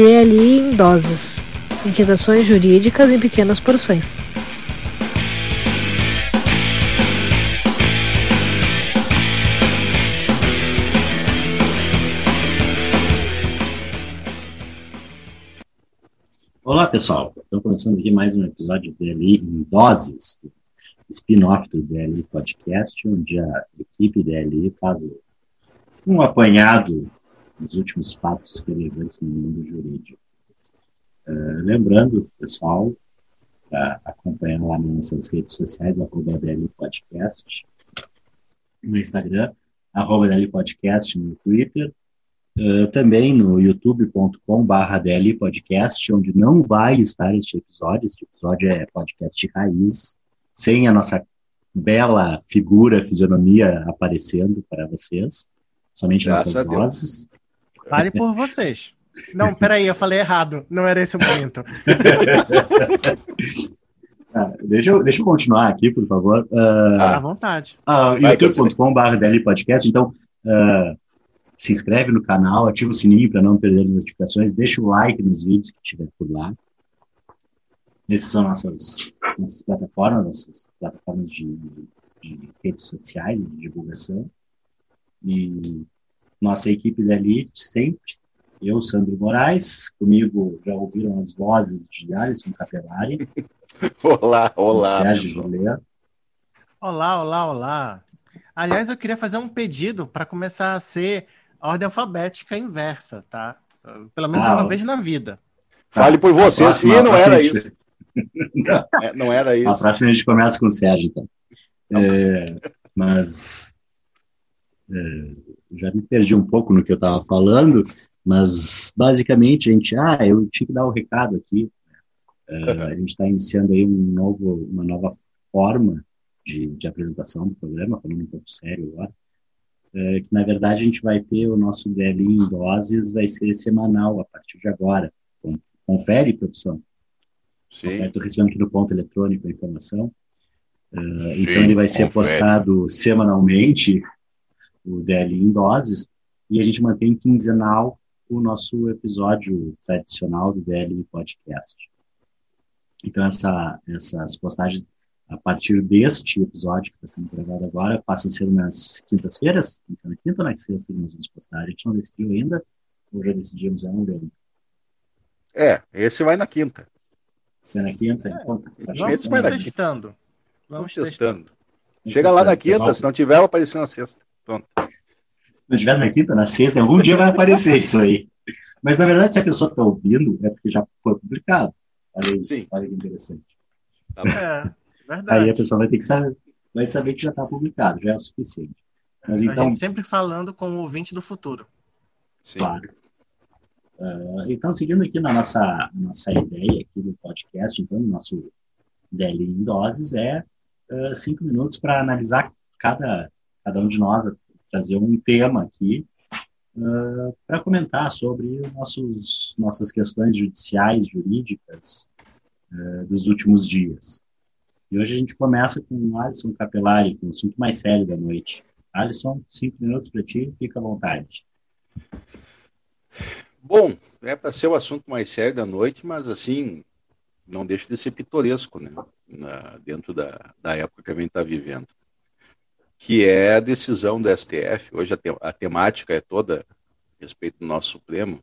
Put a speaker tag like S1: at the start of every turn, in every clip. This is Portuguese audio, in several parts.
S1: DLI em doses, inquietações jurídicas em pequenas porções.
S2: Olá, pessoal. Estamos começando aqui mais um episódio do DLI em doses, spin-off do DLI Podcast, onde a equipe DLI faz um apanhado dos últimos fatos relevantes no mundo jurídico. Uh, lembrando, pessoal, para acompanhar lá nas nossas redes sociais, arroba DL Podcast, no Instagram, arroba DL Podcast no Twitter, uh, também no youtube.com barra DL Podcast, onde não vai estar este episódio, este episódio é podcast raiz, sem a nossa bela figura, fisionomia aparecendo para vocês, somente Graças nossas vozes.
S3: Fale por vocês. Não, peraí, eu falei errado. Não era esse o momento.
S2: ah, deixa, eu, deixa eu continuar aqui, por favor.
S3: Uh, à vontade.
S2: Uh, youtube.com.br podcast. Então, uh, se inscreve no canal, ativa o sininho para não perder as notificações, deixa o like nos vídeos que tiver por lá. Essas são nossas, nossas plataformas, nossas plataformas de, de redes sociais, de divulgação. E nossa equipe da Elite, sempre. Eu, Sandro Moraes, comigo já ouviram as vozes de Alisson Capelari.
S4: olá, olá.
S2: Sérgio Juliano.
S3: Olá, olá, olá. Aliás, eu queria fazer um pedido para começar a ser ordem alfabética inversa, tá? Pelo menos ah, uma vez na vida.
S4: Fale por vocês. E não era isso. não. É, não era isso.
S2: A próxima a gente começa com o Sérgio, então. É, mas é, já me perdi um pouco no que eu estava falando, mas basicamente a gente, ah, eu tinha que dar o um recado aqui. É, a gente está iniciando aí um novo, uma nova forma de, de apresentação do programa, falando um pouco sério agora. É, que na verdade a gente vai ter o nosso DL em doses, vai ser semanal a partir de agora. Confere, produção.
S4: Sim.
S2: Estou recebendo aqui no ponto eletrônico a informação. Uh, Sim, então ele vai ser confere. postado semanalmente o DL em doses, e a gente mantém quinzenal o nosso episódio tradicional do DL Podcast. Então, essa, essas postagens, a partir deste episódio que está sendo gravado agora, passam a ser nas quintas-feiras, então, na quinta ou na sexta que nós vamos postar. A gente não decidiu ainda, ou já decidimos, eu não lembro.
S4: É, esse vai na quinta.
S2: Vai na quinta?
S3: É, então, vamos, esse vai na testando.
S4: Vamos testando. Chega lá na quinta, se não tiver, vai aparecer na sexta. Pronto.
S2: Se não tiver na quinta, na sexta, algum dia vai aparecer isso aí. Mas, na verdade, se a pessoa está ouvindo, é porque já foi publicado. Olha aí, Sim. olha que interessante.
S3: Tá é, verdade.
S2: Aí a pessoa vai ter que saber, vai saber que já está publicado, já é o suficiente.
S3: Mas, então, a gente sempre falando com o ouvinte do futuro.
S2: Sim. Claro. Uh, então, seguindo aqui na nossa, nossa ideia aqui do podcast, então, o nosso DL em doses é uh, cinco minutos para analisar cada cada um de nós trazer um tema aqui uh, para comentar sobre nossos, nossas questões judiciais, jurídicas uh, dos últimos dias. E hoje a gente começa com o Alisson Capelari, com o assunto mais sério da noite. Alisson, cinco minutos para ti, fica à vontade.
S4: Bom, é para ser o assunto mais sério da noite, mas assim, não deixa de ser pitoresco, né? Na, dentro da, da época que a gente está vivendo que é a decisão do STF. Hoje a, te, a temática é toda a respeito do nosso Supremo,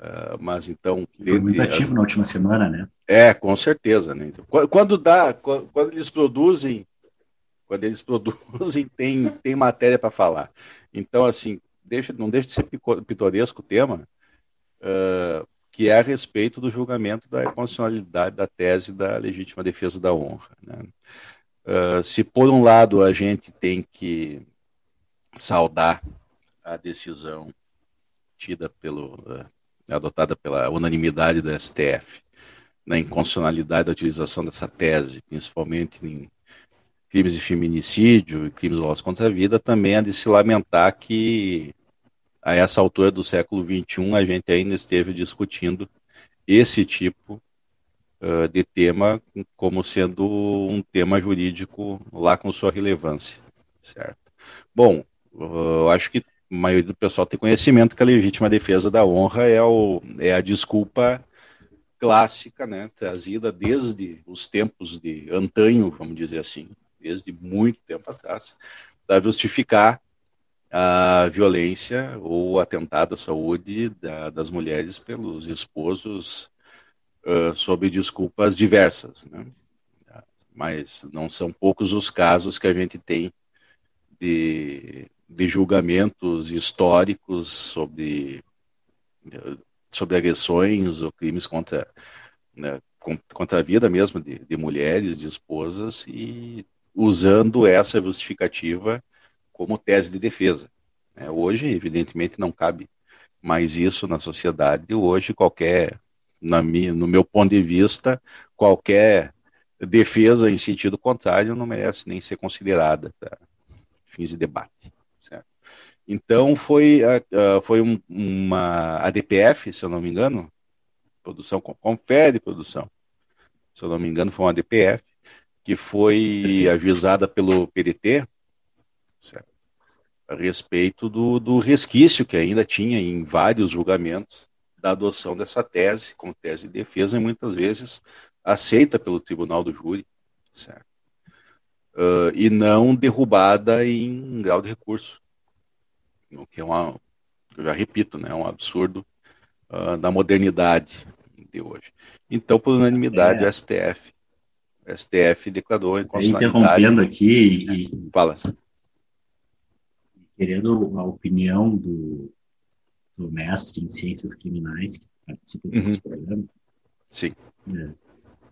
S4: uh, mas então...
S2: Foi muito ativo as... na última semana, né?
S4: É, com certeza. Né? Então, quando dá, quando, quando, eles produzem, quando eles produzem, tem, tem matéria para falar. Então, assim, deixa, não deixa de ser pitoresco o tema, uh, que é a respeito do julgamento da constitucionalidade da tese da legítima defesa da honra. Né? Uh, se por um lado a gente tem que saudar a decisão tida pelo uh, adotada pela unanimidade do STF na inconstitucionalidade da utilização dessa tese, principalmente em crimes de feminicídio e crimes dolosos contra a vida, também é de se lamentar que a essa altura do século XXI a gente ainda esteve discutindo esse tipo uh, de tema como sendo um tema jurídico lá com sua relevância, certo? Bom, uh, acho que maioria do pessoal tem conhecimento que a legítima defesa da honra é, o, é a desculpa clássica, né, trazida desde os tempos de antanho, vamos dizer assim, desde muito tempo atrás, para justificar a violência ou atentado à saúde da, das mulheres pelos esposos uh, sob desculpas diversas. Né? Mas não são poucos os casos que a gente tem de, de julgamentos históricos sobre, sobre agressões ou crimes contra, né, contra a vida mesmo de, de mulheres, de esposas, e usando essa justificativa como tese de defesa. É, hoje, evidentemente, não cabe mais isso na sociedade. Hoje, qualquer, na minha, no meu ponto de vista, qualquer defesa em sentido contrário não merece nem ser considerada para fins de debate. Certo? Então, foi, foi um, uma ADPF, se eu não me engano, produção, confere produção, se eu não me engano, foi uma ADPF, que foi ajuizada pelo PDT, certo? a respeito do, do resquício que ainda tinha em vários julgamentos da adoção dessa tese, como tese de defesa, e muitas vezes aceita pelo tribunal do júri, certo? Uh, e não derrubada em grau de recurso, o que é uma, eu já repito, né, um absurdo uh, da modernidade de hoje. Então, por unanimidade, é. o STF, o STF declarou em
S2: constitucionalidade. Interrompendo aqui
S4: e, Fala
S2: querendo a opinião do, do mestre em ciências criminais que participa uhum. programa.
S4: Sim.
S2: É,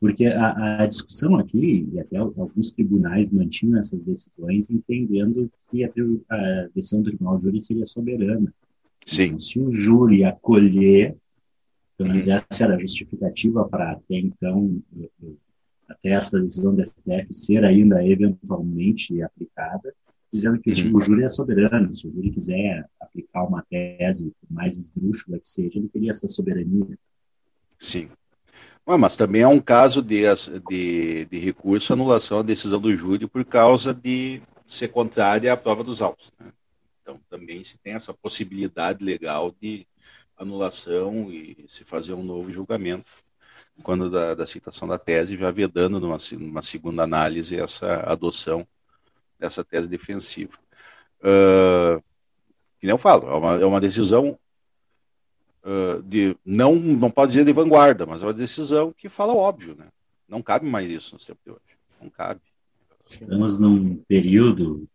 S2: porque a, a, discussão aqui, e até alguns tribunais mantinham essas decisões entendendo que a, a decisão do tribunal de júri seria soberana.
S4: Sim.
S2: Então, se o júri acolher, pelo menos uhum. essa era a justificativa para até então, até essa decisão do STF ser ainda eventualmente aplicada, dizendo que o júri é soberano. Se o júri quiser aplicar uma tese, mais esdrúxula que seja, ele teria essa soberania.
S4: Sim. Mas também é um caso de, de, de recurso anulação à decisão do júri por causa de ser contrária à prova dos autos. Né? Então, também se tem essa possibilidade legal de anulação e se fazer um novo julgamento quando da, da citação da tese, já vedando numa, numa segunda análise essa adoção dessa tese defensiva. Uh, que nem eu falo, é uma, é uma decisão uh, de, não, não pode dizer de vanguarda, mas é uma decisão que fala óbvio, né? Não cabe mais isso no tempo de hoje. Não cabe.
S2: Estamos num período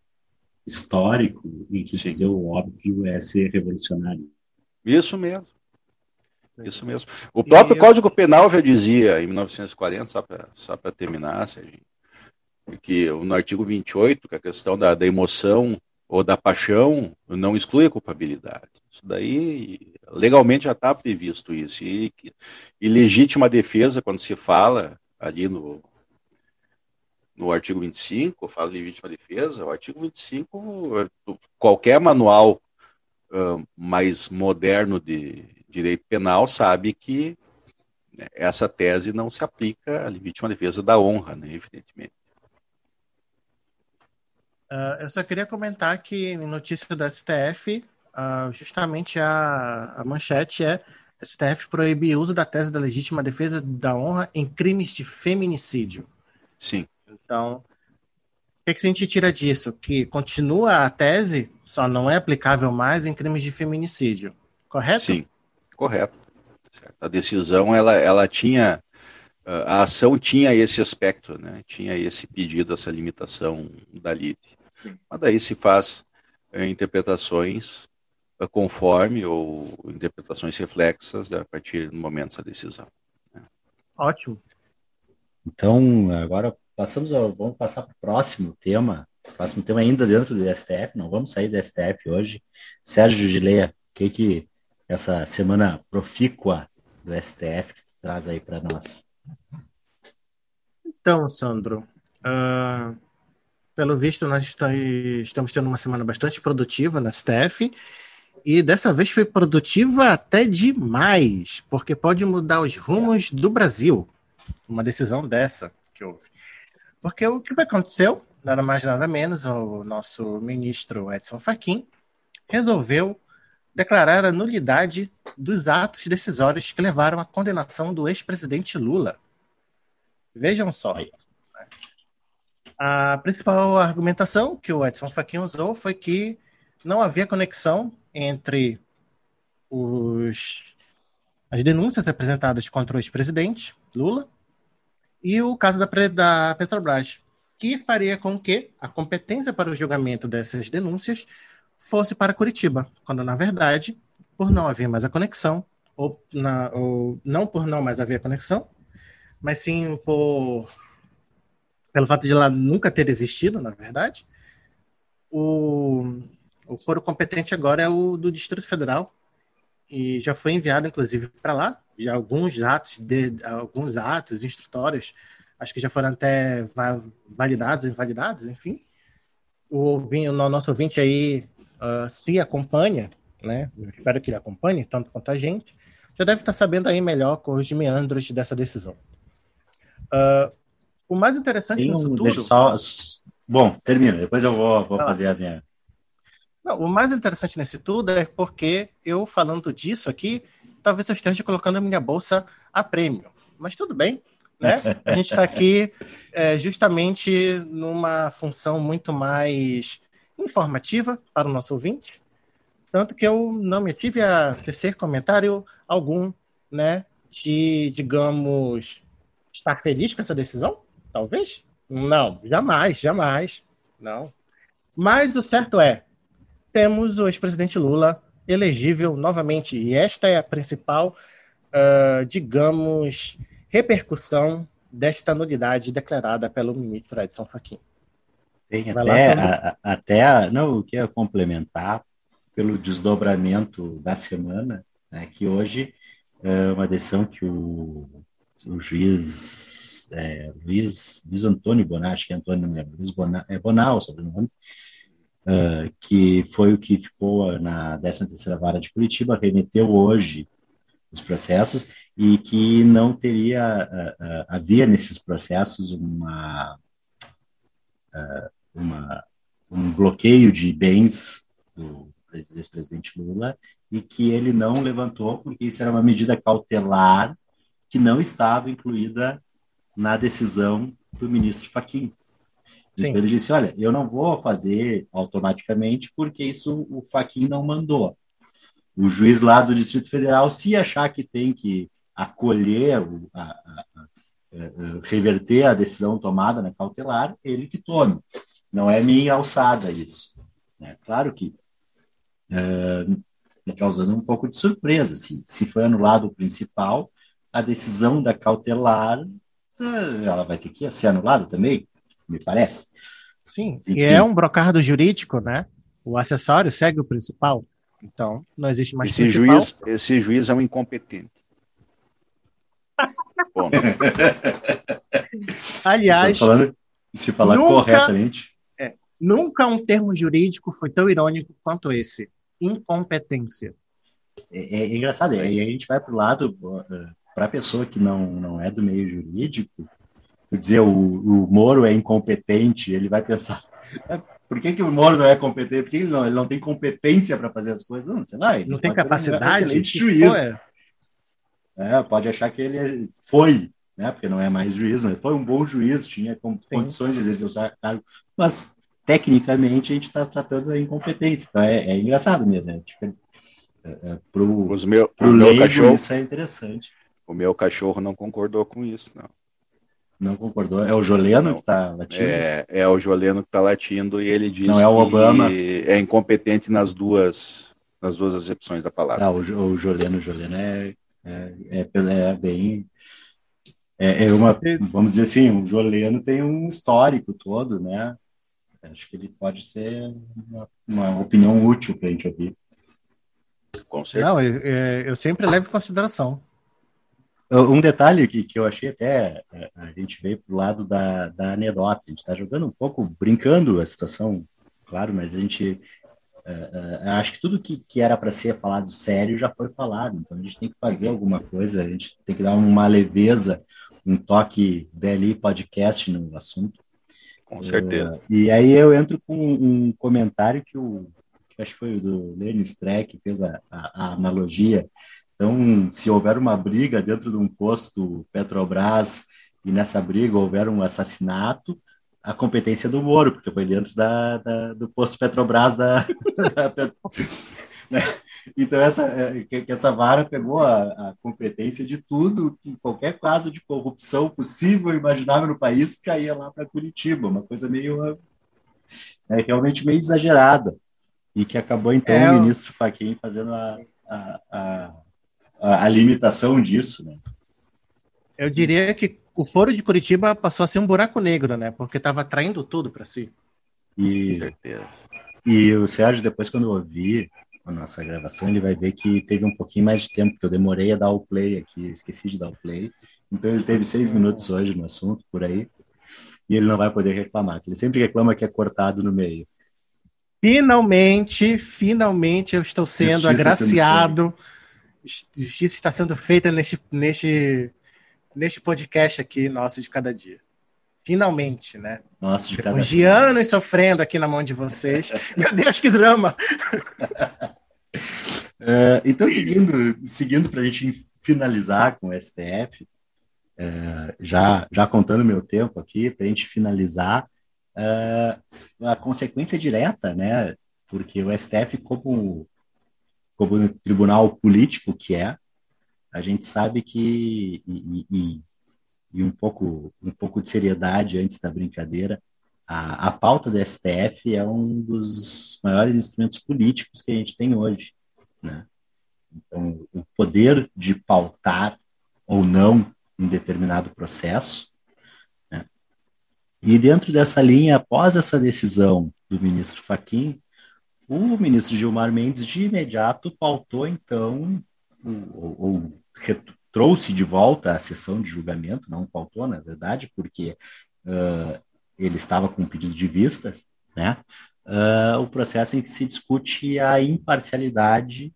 S2: histórico em que Sim. dizer o óbvio é ser revolucionário.
S4: Isso mesmo. Isso mesmo. O próprio Código Penal já dizia, em 1940, só para só terminar, Serginho, que no artigo 28, que a questão da, da emoção ou da paixão não exclui a culpabilidade. Isso daí, legalmente já está previsto isso. E, e legítima defesa, quando se fala ali no, no artigo 25, fala de legítima defesa, o artigo 25, qualquer manual uh, mais moderno de direito penal sabe que essa tese não se aplica à legítima defesa da honra, né, evidentemente.
S3: Uh, eu só queria comentar que notícia da STF, uh, justamente a, a manchete é STF proíbe o uso da tese da legítima defesa da honra em crimes de feminicídio.
S4: Sim.
S3: Então, o que, que a gente tira disso? Que continua a tese, só não é aplicável mais em crimes de feminicídio. Correto?
S4: Sim, correto. A decisão, ela, ela tinha a ação tinha esse aspecto, né? tinha esse pedido, essa limitação da LIDE. Mas daí se faz é, interpretações é, conforme ou interpretações reflexas a partir do momento dessa decisão. Né?
S3: Ótimo.
S2: Então, agora passamos ao, vamos passar para o próximo tema. Próximo tema ainda dentro do STF, não vamos sair do STF hoje. Sérgio Gileia, o que, que essa semana profícua do STF traz aí para nós?
S3: Então, Sandro, uh, pelo visto, nós estamos tendo uma semana bastante produtiva na STF. E dessa vez foi produtiva até demais, porque pode mudar os rumos do Brasil. Uma decisão dessa que houve. Porque o que aconteceu, nada mais nada menos, o nosso ministro Edson Fachin resolveu declarar a nulidade dos atos decisórios que levaram à condenação do ex-presidente Lula. Vejam só. A principal argumentação que o Edson Fachin usou foi que não havia conexão entre os, as denúncias apresentadas contra o ex-presidente Lula e o caso da, da Petrobras, que faria com que a competência para o julgamento dessas denúncias fosse para Curitiba, quando na verdade, por não haver mais a conexão, ou, na, ou não por não mais haver a conexão, mas sim por pelo fato de ela nunca ter existido, na verdade, o, o foro competente agora é o do Distrito Federal e já foi enviado, inclusive, para lá. Já alguns atos, de, alguns atos instrutórios, acho que já foram até validados, invalidados, enfim. O, o nosso ouvinte aí uh, se acompanha, né? Eu espero que ele acompanhe, tanto quanto a gente. Já deve estar sabendo aí melhor com os meandros dessa decisão. Uh, o mais interessante
S2: Tem
S3: nisso
S2: um,
S3: tudo.
S2: Só. Bom, termina, depois eu vou, vou fazer a minha.
S3: Não, o mais interessante nisso tudo é porque eu falando disso aqui, talvez eu esteja colocando a minha bolsa a prêmio. Mas tudo bem, né? A gente está aqui é, justamente numa função muito mais informativa para o nosso ouvinte. Tanto que eu não me tive a tecer comentário algum, né? De, digamos, estar feliz com essa decisão Talvez? Não, jamais, jamais. Não. Mas o certo é, temos o ex-presidente Lula elegível novamente. E esta é a principal, uh, digamos, repercussão desta nulidade declarada pelo ministro Edson Fachin.
S2: Tem até, a, até não, o que é complementar pelo desdobramento da semana, né, que hoje é uma decisão que o o juiz é, Luiz, Luiz Antônio acho que é Antônio, não Luiz Bonal, é Bonal, sobrenome, uh, que foi o que ficou na 13ª Vara de Curitiba, remeteu hoje os processos e que não teria, uh, uh, havia nesses processos uma, uma, um bloqueio de bens do ex-presidente Lula e que ele não levantou porque isso era uma medida cautelar que não estava incluída na decisão do ministro Fachin. Então ele disse: olha, eu não vou fazer automaticamente porque isso o Fachin não mandou. O juiz lá do Distrito Federal, se achar que tem que acolher, a, a, a, a reverter a decisão tomada na cautelar, ele que tome. Não é minha alçada isso. É claro que uh, causando um pouco de surpresa. Se, se foi anulado o principal, a decisão da cautelar eh, ela vai ter que ser anulada também, me parece.
S3: Sim, Enfim. e é um brocardo jurídico, né? O acessório segue o principal. Então, não existe mais
S4: esse principal. juiz Esse juiz é um incompetente.
S3: Aliás,
S2: falando, se falar nunca, corretamente.
S3: É, nunca um termo jurídico foi tão irônico quanto esse. Incompetência.
S2: É, é engraçado, e aí a gente vai para o lado para a pessoa que não, não é do meio jurídico, dizer o, o Moro é incompetente, ele vai pensar, é, por que, que o Moro não é competente? Porque ele não, ele não tem competência para fazer as coisas? Não, sei lá.
S3: não tem capacidade? Um
S2: excelente juiz. É, pode achar que ele foi, né? Porque não é mais juiz, mas foi um bom juiz, tinha condições de exercer o cargo, mas tecnicamente a gente está tratando a incompetência. Então é, é engraçado mesmo, é diferente. É, é, pro,
S4: Os meu,
S2: pro
S4: meu
S2: leigo,
S4: cachorro,
S2: isso é interessante.
S4: O meu cachorro não concordou com isso, não.
S2: Não concordou? É o Joleno não. que está latindo?
S4: É, é o Joleno que está latindo e ele diz
S2: não é o Obama.
S4: que é incompetente nas duas, nas duas acepções da palavra.
S2: Ah, o, o Joleno, o Joleno é, é, é, é bem... É, é, uma, vamos dizer assim, o Joleno tem um histórico todo, né? Acho que ele pode ser uma, uma opinião útil para a gente ouvir.
S3: Com certeza. Não, eu, eu sempre levo em consideração.
S2: Um detalhe que, que eu achei até, é, a gente veio para o lado da, da anedota, a gente está jogando um pouco, brincando a situação, claro, mas a gente uh, uh, acho que tudo que, que era para ser falado sério já foi falado, então a gente tem que fazer alguma coisa, a gente tem que dar uma leveza, um toque DLI podcast no assunto.
S4: Com certeza. Uh,
S2: e aí eu entro com um comentário que o, acho que foi o do Lenny Streck que fez a, a, a analogia. Então, se houver uma briga dentro de um posto Petrobras e nessa briga houver um assassinato, a competência do Moro, porque foi dentro da, da do posto Petrobras da, da né? Então essa é, que, essa vara pegou a, a, competência de tudo, que qualquer caso de corrupção possível imaginável no país caía lá para Curitiba, uma coisa meio é, realmente meio exagerada e que acabou então é, o ministro Fachin fazendo a, a, a, a limitação disso, né?
S3: Eu diria que o foro de Curitiba passou a ser um buraco negro, né? Porque estava traindo tudo para si.
S2: E, e o Sérgio, depois, quando eu ouvi a nossa gravação, ele vai ver que teve um pouquinho mais de tempo, porque eu demorei a dar o play aqui, esqueci de dar o play. Então, ele teve seis minutos hoje no assunto, por aí, e ele não vai poder reclamar. Ele sempre reclama que é cortado no meio.
S3: Finalmente, finalmente eu estou sendo Justiça agraciado. Sendo Justiça está sendo feita neste, neste neste podcast aqui, nosso de cada dia. Finalmente, né?
S2: Nossa, de
S3: Depois de anos sofrendo aqui na mão de vocês. Meu Deus, que drama!
S2: uh, então, seguindo, seguindo para a gente finalizar com o STF, é, já, já contando meu tempo aqui, para a gente finalizar, uh, a consequência direta, né? Porque o STF, como, como tribunal político que é, a gente sabe que e, e, e, um pouco um pouco de seriedade antes da brincadeira a, a pauta do STF é um dos maiores instrumentos políticos que a gente tem hoje né? então o poder de pautar ou não um determinado processo né? e dentro dessa linha após essa decisão do ministro Faquim o ministro Gilmar Mendes de imediato pautou então ou, ou trouxe de volta a sessão de julgamento, não faltou, na verdade, porque uh, ele estava com um pedido de vistas, né? Uh, o processo em que se discute a imparcialidade,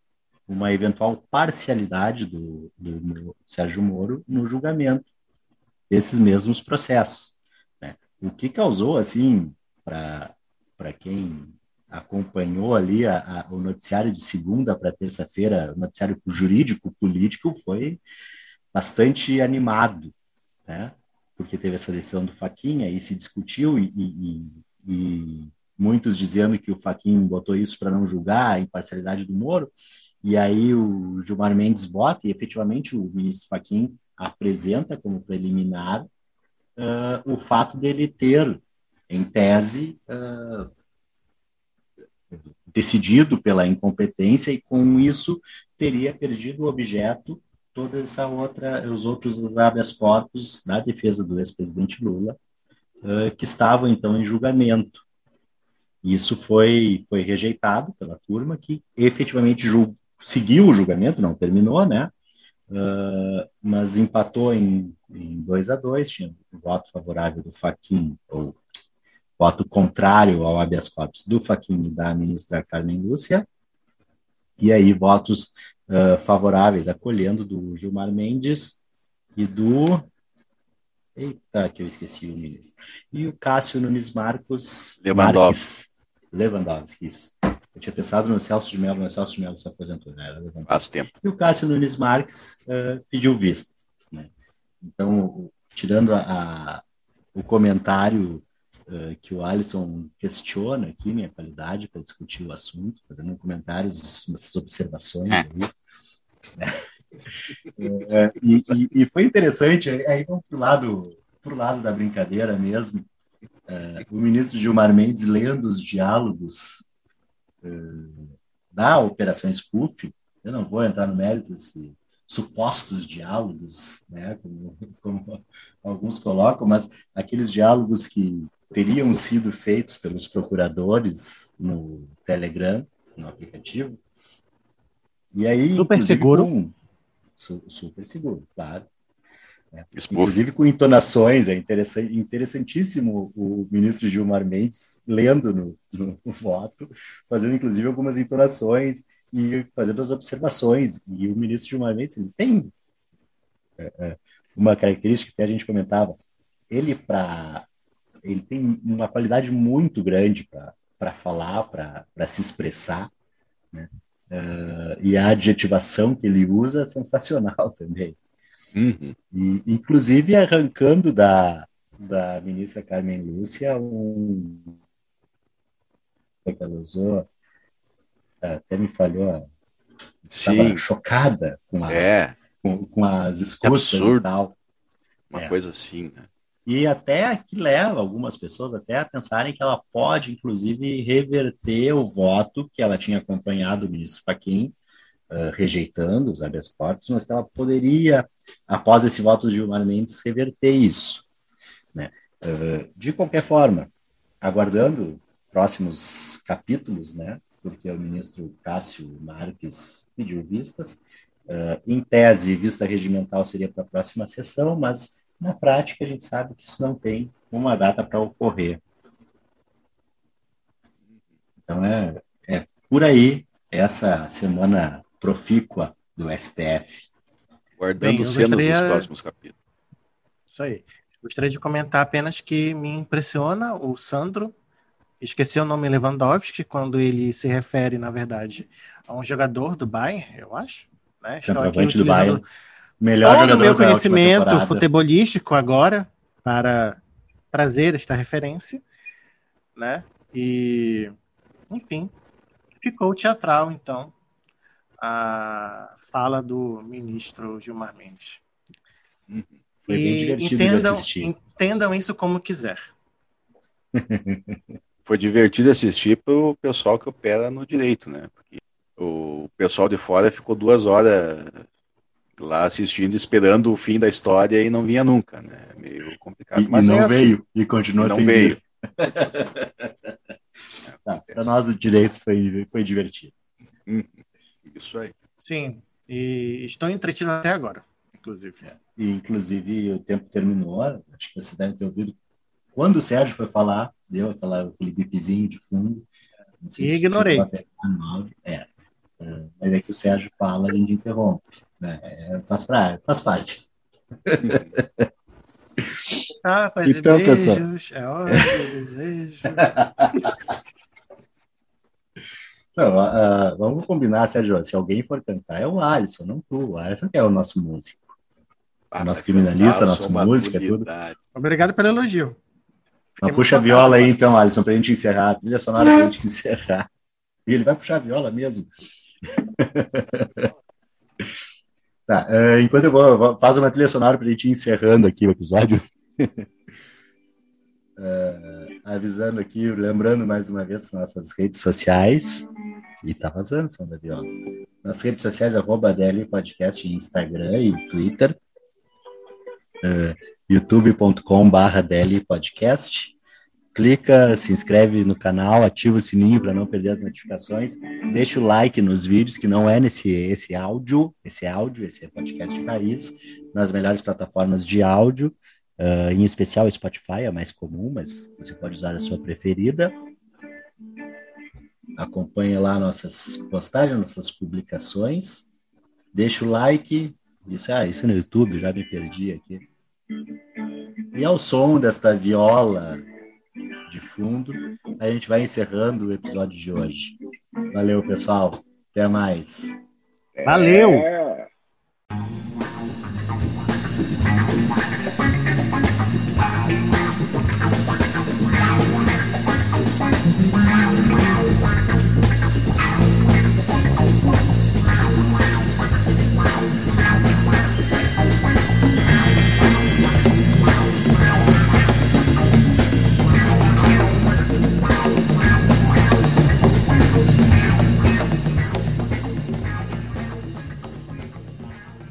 S2: uma eventual parcialidade do, do, do Sérgio Moro no julgamento desses mesmos processos. Né? O que causou, assim, para quem acompanhou ali a, a, o noticiário de segunda para terça-feira, o noticiário jurídico político foi bastante animado, né? Porque teve essa decisão do Faquinha e se discutiu e, e, e muitos dizendo que o Faquinha botou isso para não julgar a imparcialidade do Moro. E aí o Gilmar Mendes bota e efetivamente o ministro Faquin apresenta como preliminar uh, o fato dele ter, em tese, uh, decidido pela incompetência e com isso teria perdido o objeto toda essa outra os outros habeas corpus da defesa do ex-presidente Lula uh, que estavam então em julgamento. Isso foi foi rejeitado pela turma que efetivamente seguiu o julgamento não terminou né? Uh, mas empatou em, em 2 a 2 tinha um voto favorável do Faquin ou voto contrário ao habeas corpus do Fachin e da ministra Carmen Lúcia, e aí votos uh, favoráveis, acolhendo do Gilmar Mendes e do. Eita, que eu esqueci o ministro. E o Cássio Nunes Marcos.
S4: Lewandowski.
S2: Lewandowski, isso. Eu tinha pensado no Celso de Mello, mas Celso de Mello se aposentou, né?
S4: Faz tempo.
S2: E o Cássio Nunes Marques uh, pediu vista. Né? Então, tirando a, a, o comentário uh, que o Alisson questiona aqui minha qualidade para discutir o assunto, fazendo comentários, essas observações é. aí. é, e, e, e, foi interessante, aí vamos para o lado, pro lado da brincadeira mesmo, uh, o ministro Gilmar Mendes lendo os diálogos uh, da Operação Spoof, eu não vou entrar no mérito se supostos diálogos, né, como, como, alguns colocam, mas aqueles diálogos que teriam sido feitos pelos procuradores no Telegram, no aplicativo. E aí,
S3: super seguro.
S2: Com, su, super seguro, claro. É, inclusive com entonações, é interessante, interessantíssimo o ministro Gilmar Mendes lendo no, no, no voto, fazendo inclusive algumas entonações e fazendo as observações. E o ministro Gilmar Mendes ele tem é, é, uma característica que a gente comentava. Ele, para ele tem uma qualidade muito grande para falar, para se expressar. Né? Uh, e a adjetivação que ele usa é sensacional também.
S4: Uhum.
S2: E, inclusive arrancando da, da ministra Carmen Lúcia um que ela usou até me falhou estava chocada com, a,
S4: é.
S2: com, com as escutas e tal
S4: uma é. coisa assim né?
S2: E até que leva algumas pessoas até a pensarem que ela pode inclusive reverter o voto que ela tinha acompanhado o ministro Fachin uh, rejeitando os habeas corpus mas que ela poderia após esse voto de Gilmar Mendes reverter isso né? Uh, de qualquer forma, aguardando próximos capítulos, né? porque o ministro Cássio Marques pediu vistas. Uh, em tese, vista regimental seria para a próxima sessão, mas na prática a gente sabe que isso não tem uma data para ocorrer. Então é, é por aí essa semana profícua do STF.
S4: Guardando cenas gostaria... dos próximos capítulos.
S3: Isso aí. Gostaria de comentar apenas que me impressiona o Sandro esqueci o nome Lewandowski quando ele se refere, na verdade, a um jogador do Bayern, eu acho. Né?
S2: Centroavante do Bayern. Melhor
S3: todo o meu conhecimento futebolístico agora para trazer esta referência, né? E, enfim, ficou teatral, então, a fala do ministro Gilmar Mendes.
S2: Uhum. Foi bem divertido
S3: entendam,
S2: de assistir.
S3: Entendam isso como quiser.
S4: Foi divertido assistir para o pessoal que opera no direito, né? Porque o pessoal de fora ficou duas horas lá assistindo, esperando o fim da história e não vinha nunca, né? Meio complicado.
S2: E, Mas e não é assim. veio, e continua e
S4: não
S2: sem
S4: veio.
S2: tá, para nós o direito foi, foi divertido.
S4: Isso aí.
S3: Sim, e estou entretido até agora inclusive. É.
S2: E, inclusive, o tempo terminou, acho que você deve ter ouvido. Quando o Sérgio foi falar, deu aquela, aquele bipzinho de fundo.
S3: e ignorei.
S2: É, é, mas é que o Sérgio fala, a gente interrompe. Né? É, faz, pra, faz parte.
S3: Ah, faz então, beijos, é hora de desejo.
S2: Não, uh, vamos combinar, Sérgio. Se alguém for cantar, é o Alisson, não tu. O Alisson que é o nosso músico. Ah, nosso criminalista, nosso música, tudo.
S3: Obrigado pelo elogio.
S2: Mas puxa a viola aí, então, Alisson, pra gente encerrar. A trilha sonora pra gente encerrar. E ele vai puxar a viola mesmo. tá, uh, enquanto eu vou, vou faz uma trilha sonora pra gente ir encerrando aqui o episódio. uh, avisando aqui, lembrando mais uma vez nossas redes sociais. E tá vazando som da viola. Nas redes sociais, arroba Podcast, Instagram e Twitter uh, youtube.com.br DL Podcast. Clica, se inscreve no canal, ativa o sininho para não perder as notificações. Deixa o like nos vídeos, que não é nesse esse áudio, esse áudio, esse é podcast raiz, nas melhores plataformas de áudio, uh, em especial Spotify, é mais comum, mas você pode usar a sua preferida. Acompanhe lá nossas postagens, nossas publicações. Deixa o like, isso, ah, isso no YouTube, já me perdi aqui. E ao som desta viola de fundo, a gente vai encerrando o episódio de hoje. Valeu, pessoal. Até mais.
S3: Valeu!